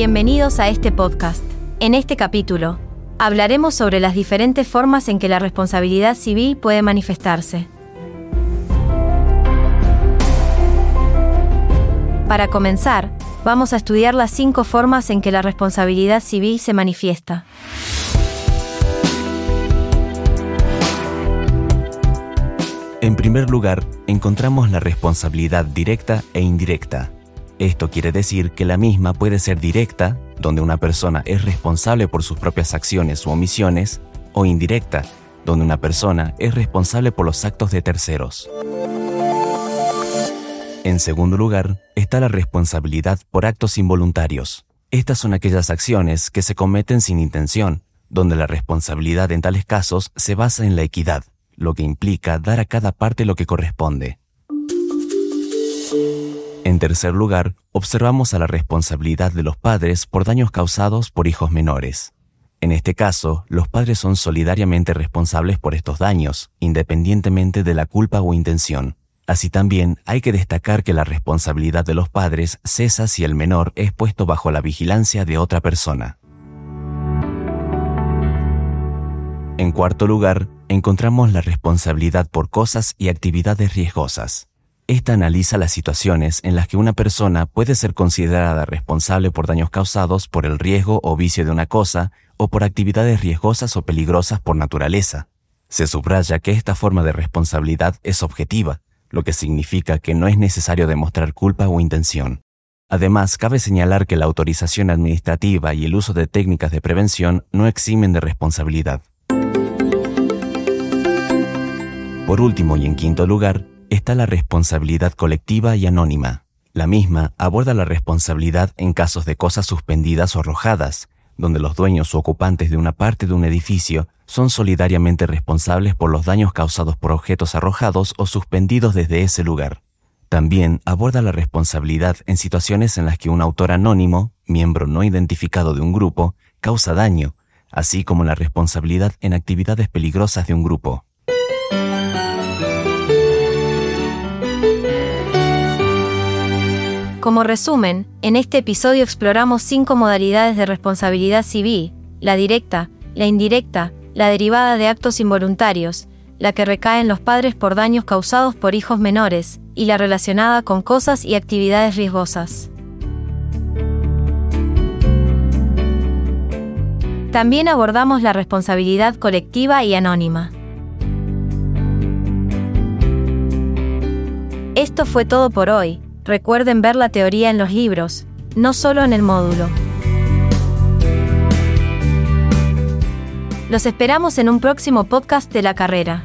Bienvenidos a este podcast. En este capítulo, hablaremos sobre las diferentes formas en que la responsabilidad civil puede manifestarse. Para comenzar, vamos a estudiar las cinco formas en que la responsabilidad civil se manifiesta. En primer lugar, encontramos la responsabilidad directa e indirecta. Esto quiere decir que la misma puede ser directa, donde una persona es responsable por sus propias acciones u omisiones, o indirecta, donde una persona es responsable por los actos de terceros. En segundo lugar, está la responsabilidad por actos involuntarios. Estas son aquellas acciones que se cometen sin intención, donde la responsabilidad en tales casos se basa en la equidad, lo que implica dar a cada parte lo que corresponde. En tercer lugar, observamos a la responsabilidad de los padres por daños causados por hijos menores. En este caso, los padres son solidariamente responsables por estos daños, independientemente de la culpa o intención. Así también hay que destacar que la responsabilidad de los padres cesa si el menor es puesto bajo la vigilancia de otra persona. En cuarto lugar, encontramos la responsabilidad por cosas y actividades riesgosas. Esta analiza las situaciones en las que una persona puede ser considerada responsable por daños causados por el riesgo o vicio de una cosa o por actividades riesgosas o peligrosas por naturaleza. Se subraya que esta forma de responsabilidad es objetiva, lo que significa que no es necesario demostrar culpa o intención. Además, cabe señalar que la autorización administrativa y el uso de técnicas de prevención no eximen de responsabilidad. Por último y en quinto lugar, está la responsabilidad colectiva y anónima. La misma aborda la responsabilidad en casos de cosas suspendidas o arrojadas, donde los dueños o ocupantes de una parte de un edificio son solidariamente responsables por los daños causados por objetos arrojados o suspendidos desde ese lugar. También aborda la responsabilidad en situaciones en las que un autor anónimo, miembro no identificado de un grupo, causa daño, así como la responsabilidad en actividades peligrosas de un grupo. Como resumen, en este episodio exploramos cinco modalidades de responsabilidad civil, la directa, la indirecta, la derivada de actos involuntarios, la que recae en los padres por daños causados por hijos menores, y la relacionada con cosas y actividades riesgosas. También abordamos la responsabilidad colectiva y anónima. Esto fue todo por hoy Recuerden ver la teoría en los libros, no solo en el módulo. Los esperamos en un próximo podcast de la carrera.